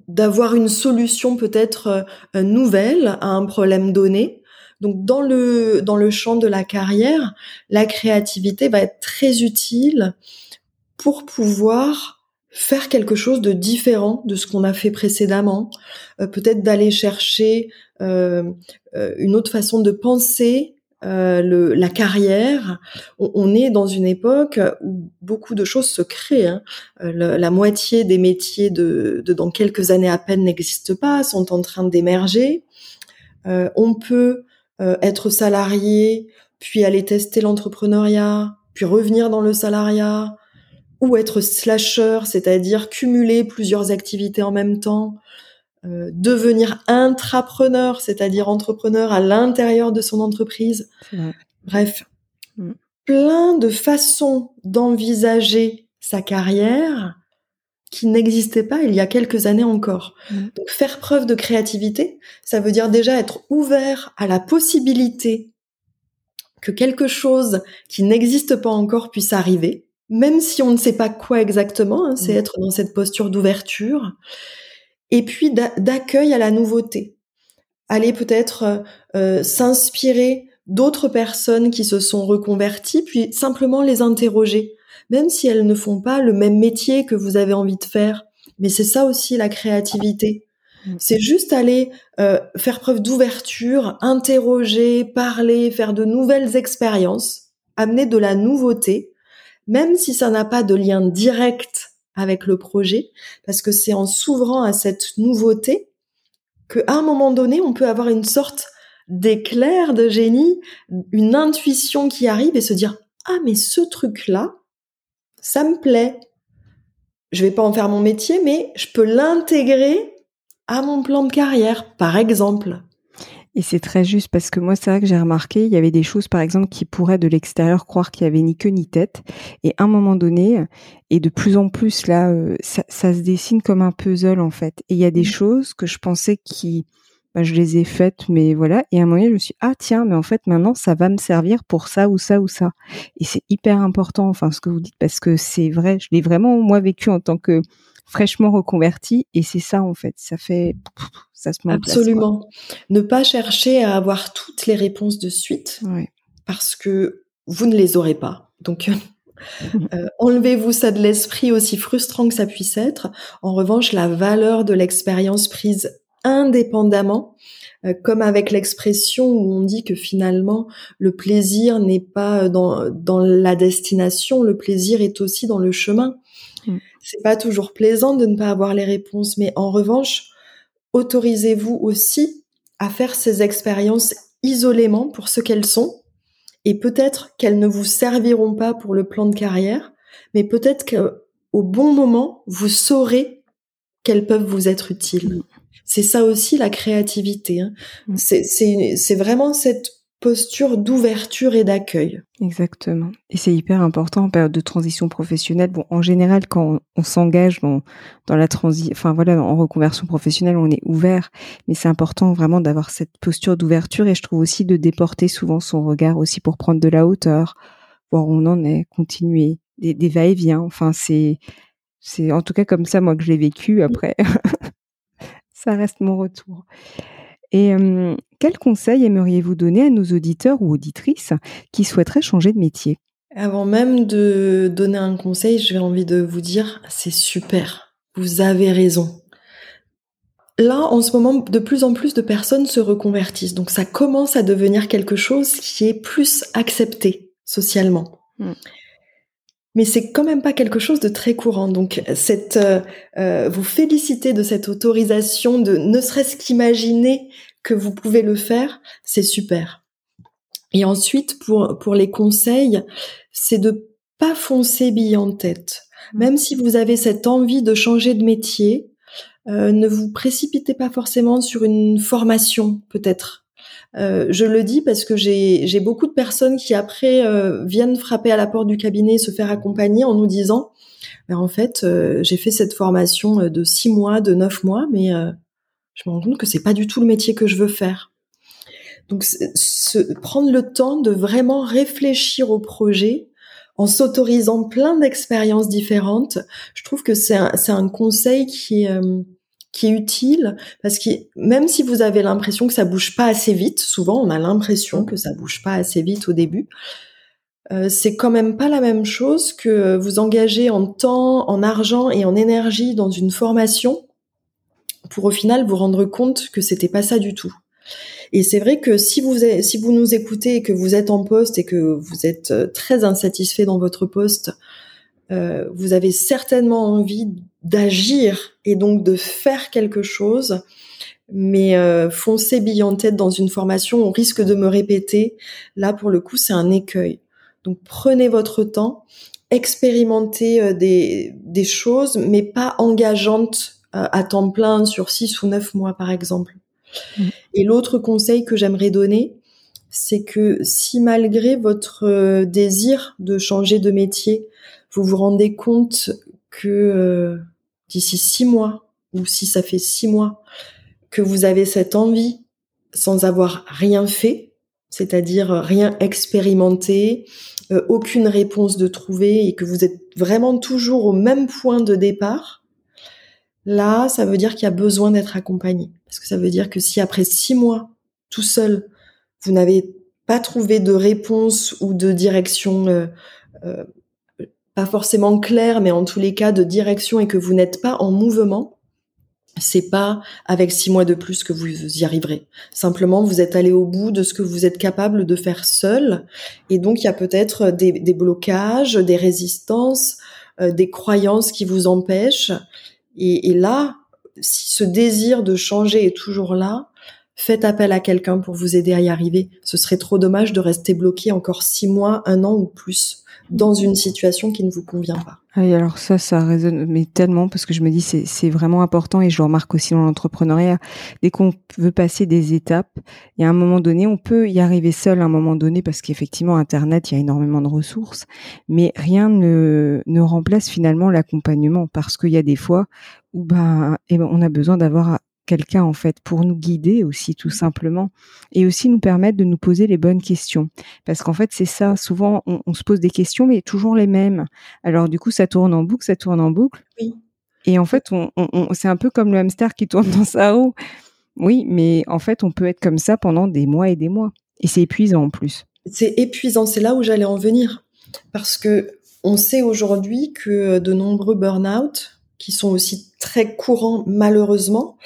d'avoir une solution peut-être nouvelle à un problème donné donc dans le dans le champ de la carrière, la créativité va être très utile pour pouvoir faire quelque chose de différent de ce qu'on a fait précédemment, euh, peut-être d'aller chercher euh, euh, une autre façon de penser la carrière. On, est dans une époque où beaucoup de choses se créent. Hein. la moitié des métiers de, de, dans quelques années à peine n'existent pas, sont en train d'émerger. on peut euh, être salarié, puis aller tester l'entrepreneuriat, puis revenir dans le salariat, ou être slasher, c'est-à-dire cumuler plusieurs activités en même temps, euh, devenir intrapreneur, c'est-à-dire entrepreneur à l'intérieur de son entreprise. Bref, mm. plein de façons d'envisager sa carrière qui n'existait pas il y a quelques années encore. Mmh. Donc faire preuve de créativité, ça veut dire déjà être ouvert à la possibilité que quelque chose qui n'existe pas encore puisse arriver, même si on ne sait pas quoi exactement, hein, c'est mmh. être dans cette posture d'ouverture, et puis d'accueil à la nouveauté. Aller peut-être euh, s'inspirer d'autres personnes qui se sont reconverties, puis simplement les interroger même si elles ne font pas le même métier que vous avez envie de faire. Mais c'est ça aussi la créativité. Mm. C'est juste aller euh, faire preuve d'ouverture, interroger, parler, faire de nouvelles expériences, amener de la nouveauté, même si ça n'a pas de lien direct avec le projet, parce que c'est en s'ouvrant à cette nouveauté qu'à un moment donné, on peut avoir une sorte d'éclair de génie, une intuition qui arrive et se dire ah mais ce truc là, ça me plaît. je vais pas en faire mon métier, mais je peux l'intégrer à mon plan de carrière, par exemple.
Et c'est très juste parce que moi, c'est vrai que j'ai remarqué, il y avait des choses, par exemple, qui pourraient de l'extérieur croire qu'il y avait ni queue ni tête. Et à un moment donné, et de plus en plus, là, euh, ça, se dessine comme un puzzle, en fait. Et il y a des mmh. choses que je pensais qui, bah, je les ai faites, mais voilà. Et à un moment donné, je me suis ah, tiens, mais en fait, maintenant, ça va me servir pour ça ou ça ou ça. Et c'est hyper important, enfin, ce que vous dites, parce que c'est vrai, je l'ai vraiment, moi, vécu en tant que fraîchement reconverti et c'est ça en fait. Ça fait ça se met
absolument. Ne pas chercher à avoir toutes les réponses de suite parce que vous ne les aurez pas. Donc euh, enlevez-vous ça de l'esprit aussi frustrant que ça puisse être. En revanche la valeur de l'expérience prise indépendamment euh, comme avec l'expression où on dit que finalement le plaisir n'est pas dans, dans la destination, le plaisir est aussi dans le chemin. Mm. C'est pas toujours plaisant de ne pas avoir les réponses, mais en revanche, autorisez-vous aussi à faire ces expériences isolément pour ce qu'elles sont, et peut-être qu'elles ne vous serviront pas pour le plan de carrière, mais peut-être qu'au bon moment, vous saurez qu'elles peuvent vous être utiles. C'est ça aussi la créativité. Hein. Mm. C'est vraiment cette posture d'ouverture et d'accueil.
Exactement. Et c'est hyper important en période de transition professionnelle. Bon, en général, quand on, s'engage dans, dans la transition, enfin voilà, en reconversion professionnelle, on est ouvert. Mais c'est important vraiment d'avoir cette posture d'ouverture et je trouve aussi de déporter souvent son regard aussi pour prendre de la hauteur, voir où on en est, continuer, des, des va-et-vient. Enfin, c'est, c'est en tout cas comme ça, moi, que je l'ai vécu après. ça reste mon retour. Et quel conseil aimeriez-vous donner à nos auditeurs ou auditrices qui souhaiteraient changer de métier?
Avant même de donner un conseil, j'ai envie de vous dire, c'est super, vous avez raison. Là, en ce moment, de plus en plus de personnes se reconvertissent, donc ça commence à devenir quelque chose qui est plus accepté socialement. Mmh mais c'est quand même pas quelque chose de très courant. Donc, cette, euh, euh, vous féliciter de cette autorisation de ne serait-ce qu'imaginer que vous pouvez le faire, c'est super. Et ensuite, pour pour les conseils, c'est de pas foncer bille en tête. Mmh. Même si vous avez cette envie de changer de métier, euh, ne vous précipitez pas forcément sur une formation, peut-être. Euh, je le dis parce que j'ai beaucoup de personnes qui après euh, viennent frapper à la porte du cabinet et se faire accompagner en nous disant ben, en fait euh, j'ai fait cette formation de six mois, de neuf mois, mais je me rends compte que c'est pas du tout le métier que je veux faire. Donc se, prendre le temps de vraiment réfléchir au projet en s'autorisant plein d'expériences différentes, je trouve que c'est un, un, conseil qui qui est utile parce que même si vous avez l'impression que ça bouge pas assez vite, souvent on a l'impression que ça bouge pas assez vite au début. Euh, c'est quand même pas la même chose que vous engager en temps, en argent et en énergie dans une formation pour au final vous rendre compte que c'était pas ça du tout. Et c'est vrai que si vous si vous nous écoutez et que vous êtes en poste et que vous êtes euh, très insatisfait dans votre poste, euh, vous avez certainement envie d'agir et donc de faire quelque chose, mais euh, foncer bille en tête dans une formation, on risque de me répéter. Là, pour le coup, c'est un écueil. Donc prenez votre temps, expérimentez euh, des, des choses, mais pas engageantes euh, à temps plein sur six ou neuf mois, par exemple. Mmh. Et l'autre conseil que j'aimerais donner, c'est que si malgré votre désir de changer de métier, vous vous rendez compte que euh, d'ici six mois, ou si ça fait six mois, que vous avez cette envie sans avoir rien fait, c'est-à-dire rien expérimenté, euh, aucune réponse de trouver et que vous êtes vraiment toujours au même point de départ, là, ça veut dire qu'il y a besoin d'être accompagné. Parce que ça veut dire que si après six mois, tout seul, vous n'avez pas trouvé de réponse ou de direction euh, pas forcément clair, mais en tous les cas de direction et que vous n'êtes pas en mouvement, c'est pas avec six mois de plus que vous y arriverez. Simplement, vous êtes allé au bout de ce que vous êtes capable de faire seul, et donc il y a peut-être des, blocages, des résistances, euh, des croyances qui vous empêchent. Et, et là, si ce désir de changer est toujours là, faites appel à quelqu'un pour vous aider à y arriver. Ce serait trop dommage de rester bloqué encore six mois, un an ou plus dans une situation qui ne vous convient pas.
Ah alors ça, ça résonne mais tellement parce que je me dis c'est vraiment important et je remarque aussi dans l'entrepreneuriat. Dès qu'on veut passer des étapes, il y a un moment donné, on peut y arriver seul à un moment donné parce qu'effectivement Internet, il y a énormément de ressources, mais rien ne ne remplace finalement l'accompagnement parce qu'il y a des fois où ben, eh ben on a besoin d'avoir quelqu'un en fait pour nous guider aussi tout simplement et aussi nous permettre de nous poser les bonnes questions. Parce qu'en fait c'est ça souvent on, se pose des questions mais toujours les mêmes. Alors du coup ça tourne en boucle ça tourne en boucle. Oui. et en fait on, c'est un peu comme le hamster qui tourne dans sa roue. Oui mais en fait on peut être comme ça pendant des mois et des mois. Et c'est épuisant en plus.
C'est épuisant. C'est là où j'allais en venir. Parce que on sait aujourd'hui que de nombreux burn-out qui sont aussi très courants malheureusement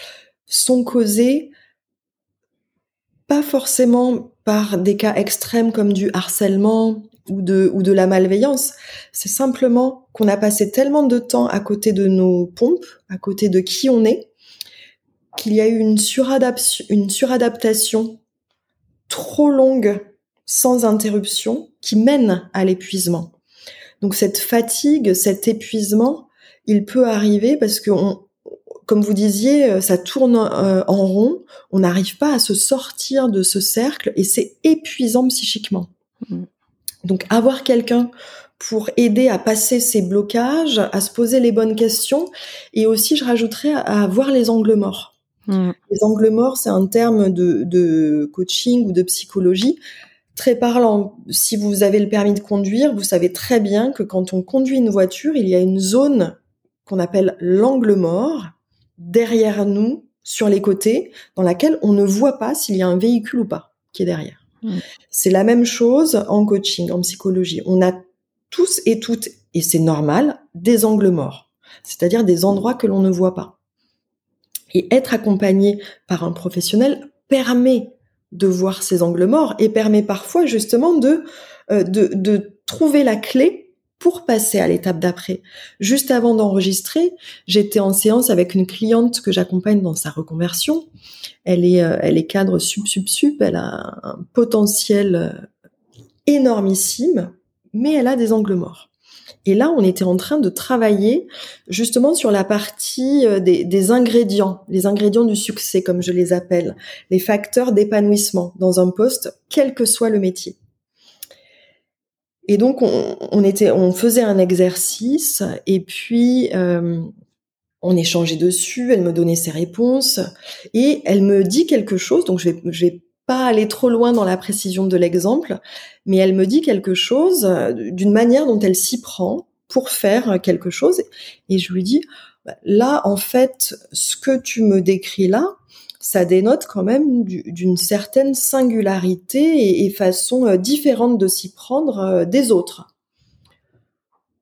sont causés pas forcément par des cas extrêmes comme du harcèlement ou de, ou de la malveillance. C'est simplement qu'on a passé tellement de temps à côté de nos pompes, à côté de qui on est, qu'il y a eu une une suradaptation trop longue, sans interruption, qui mène à l'épuisement. Donc cette fatigue, cet épuisement, il peut arriver parce qu'on comme vous disiez, euh, ça tourne euh, en rond, on n'arrive pas à se sortir de ce cercle et c'est épuisant psychiquement. Mm. Donc avoir quelqu'un pour aider à passer ces blocages, à se poser les bonnes questions et aussi je rajouterais à, voir les angles morts. Mm. Les angles morts, c'est un terme de, de coaching ou de psychologie très parlant. Si vous avez le permis de conduire, vous savez très bien que quand on conduit une voiture, il y a une zone qu'on appelle l'angle mort derrière nous, sur les côtés, dans laquelle on ne voit pas s'il y a un véhicule ou pas qui est derrière. Mm. C'est la même chose en coaching, en psychologie. On a tous et toutes, et c'est normal, des angles morts, c'est-à-dire des endroits que l'on ne voit pas. Et être accompagné par un professionnel permet de voir ces angles morts et permet parfois justement de, euh, de, de trouver la clé pour passer à l'étape d'après. Juste avant d'enregistrer, j'étais en séance avec une cliente que j'accompagne dans sa reconversion. Elle est, euh, cadre sub sub sub. Elle a un potentiel euh, énormissime, mais elle a des angles morts. Et là, on était en train de travailler justement sur la partie euh, des, des, ingrédients, les ingrédients du succès, comme je les appelle, les facteurs d'épanouissement dans un poste, quel que soit le métier. Et donc on, était, on faisait un exercice et puis euh, on échangeait dessus. Elle me donnait ses réponses et elle me dit quelque chose. Donc je vais, vais pas aller trop loin dans la précision de l'exemple, mais elle me dit quelque chose euh, d'une manière dont elle s'y prend pour faire quelque chose. Et je lui dis, bah, là en fait, ce que tu me décris là, ça dénote quand même d'une certaine singularité et, façon euh, différente de s'y prendre euh, des autres.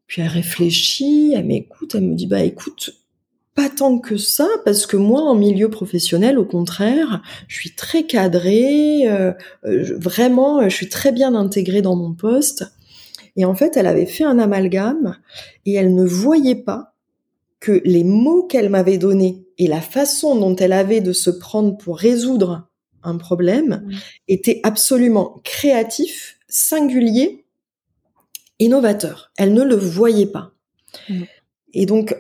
Puis elle réfléchit, elle m'écoute, elle me dit bah écoute, pas tant que ça, parce que moi, en milieu professionnel, au contraire, je suis très cadrée, euh, vraiment, je suis très bien intégrée dans mon poste. Et en fait, elle avait fait un amalgame et elle ne voyait pas que les mots qu'elle m'avait donnés et la façon dont elle avait de se prendre pour résoudre un problème mmh. était absolument créatif, singulier, innovateur. Elle ne le voyait pas. Mmh. Et donc,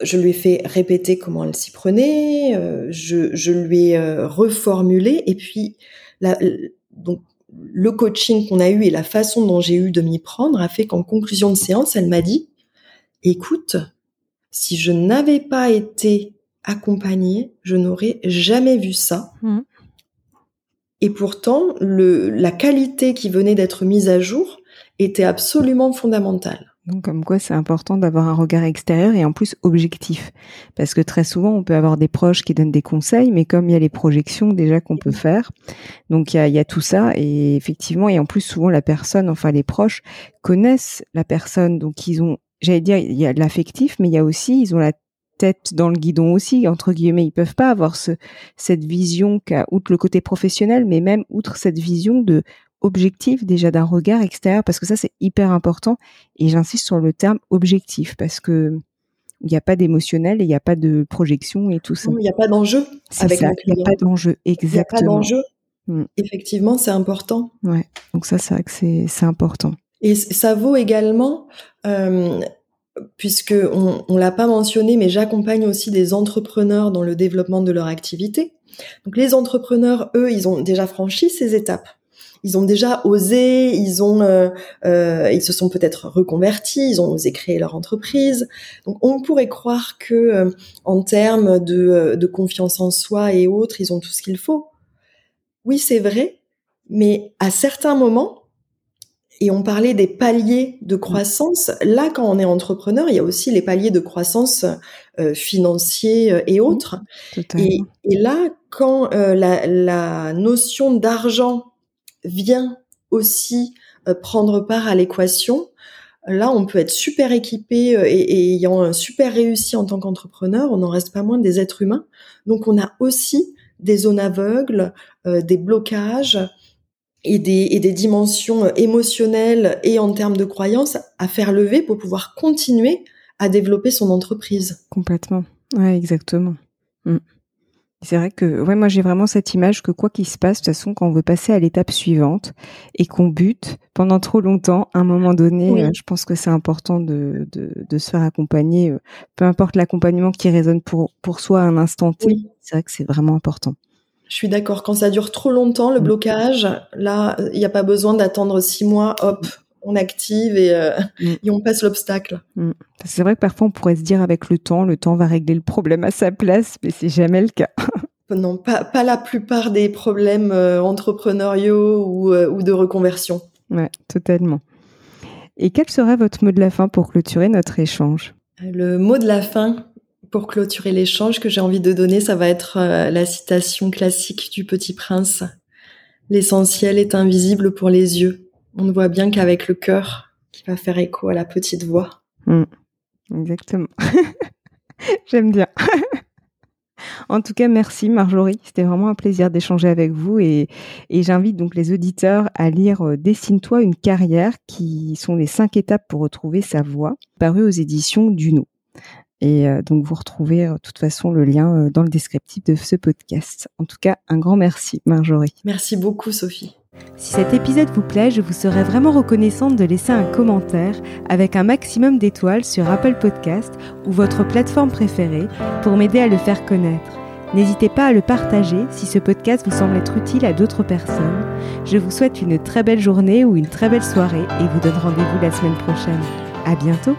je lui ai fait répéter comment elle s'y prenait, euh, je, lui ai euh, reformulé, et puis donc le coaching qu'on a eu et la façon dont j'ai eu de m'y prendre a fait qu'en conclusion de séance, elle m'a dit, écoute, si je n'avais pas été accompagnée, je n'aurais jamais vu ça. Mmh. Et pourtant, le, la qualité qui venait d'être mise à jour était absolument fondamentale.
Donc, comme quoi, c'est important d'avoir un regard extérieur et en plus objectif. Parce que très souvent, on peut avoir des proches qui donnent des conseils, mais comme il y a les projections déjà qu'on peut faire, donc il y a, il y a tout ça. Et effectivement, et en plus, souvent, la personne, enfin les proches, connaissent la personne. Donc, ils ont j'allais dire, il y a de l'affectif, mais il y a aussi, ils ont la tête dans le guidon aussi, entre guillemets. Ils peuvent pas avoir ce, cette vision qu'à, outre le côté professionnel, mais même outre cette vision de objectif déjà d'un regard extérieur, parce que ça c'est hyper important. Et j'insiste sur le terme objectif, parce que il n'y a pas d'émotionnel et il n'y a pas de projection et tout ça.
Il n'y a pas d'enjeu avec
ça, Il n'y a pas d'enjeu, exactement. Il n'y a pas d'enjeu.
Mm. Effectivement, c'est important.
Ouais. Donc ça, c'est vrai que c'est important.
Et ça vaut également, euh, puisque on, on l'a pas mentionné, mais j'accompagne aussi des entrepreneurs dans le développement de leur activité. Donc les entrepreneurs, eux, ils ont déjà franchi ces étapes. Ils ont déjà osé, ils ont, euh, euh, ils se sont peut-être reconvertis, ils ont osé créer leur entreprise. Donc on pourrait croire que euh, en termes de, de confiance en soi et autres, ils ont tout ce qu'il faut. Oui, c'est vrai, mais à certains moments, et on parlait des paliers de croissance. Là, quand on est entrepreneur, il y a aussi les paliers de croissance euh, financiers euh, et autres. Et, et, là, quand euh, la, la, notion d'argent vient aussi euh, prendre part à l'équation, là, on peut être super équipé et, et, ayant super réussi en tant qu'entrepreneur, on n'en reste pas moins des êtres humains. Donc, on a aussi des zones aveugles, des blocages, et des, et des dimensions euh, émotionnelles et en termes de croyances à faire lever pour pouvoir continuer à développer son entreprise.
Complètement. Ouais, exactement. Mm. C'est vrai que ouais, moi j'ai vraiment cette image que quoi qu'il se passe, de toute façon, quand on veut passer à l'étape suivante et qu'on bute pendant trop longtemps, à un moment donné, euh, je pense que c'est important de, de, de, se faire accompagner, euh, peu importe l'accompagnement qui résonne pour, pour soi à un instant T. C'est vrai que c'est vraiment important.
Je suis d'accord. Quand ça dure trop longtemps, le mm. blocage, là, il n'y a pas besoin d'attendre six mois. Hop, on active et, euh, mm. et on passe l'obstacle.
Mm. C'est vrai que parfois on pourrait se dire avec le temps, le temps va régler le problème à sa place, mais c'est jamais le cas.
non, pas, pas la plupart des problèmes euh, entrepreneuriaux ou, euh, ou de reconversion.
Ouais, totalement. Et quel serait votre mot de la fin pour clôturer notre échange?
Le mot de la fin, pour clôturer l'échange que j'ai envie de donner, ça va être euh, la citation classique du Petit Prince. L'essentiel est invisible pour les yeux. On ne voit bien qu'avec le cœur qui va faire écho à la petite voix.
Hmm. Exactement. J'aime bien. en tout cas, merci Marjorie. C'était vraiment un plaisir d'échanger avec vous et, j'invite donc les auditeurs à lire euh, Dessine-toi une carrière qui sont les cinq étapes pour retrouver sa voix, paru aux éditions Duno. Et euh, donc, vous retrouvez euh, de toute façon le lien euh, dans le descriptif de ce podcast. En tout cas, un grand merci, Marjorie.
Merci beaucoup, Sophie.
Si cet épisode vous plaît, je vous serais vraiment reconnaissante de laisser un commentaire avec un maximum d'étoiles sur Apple Podcast ou votre plateforme préférée pour m'aider à le faire connaître. N'hésitez pas à le partager si ce podcast vous semble être utile à d'autres personnes. Je vous souhaite une très belle journée ou une très belle soirée et vous donne rendez-vous la semaine prochaine. À bientôt!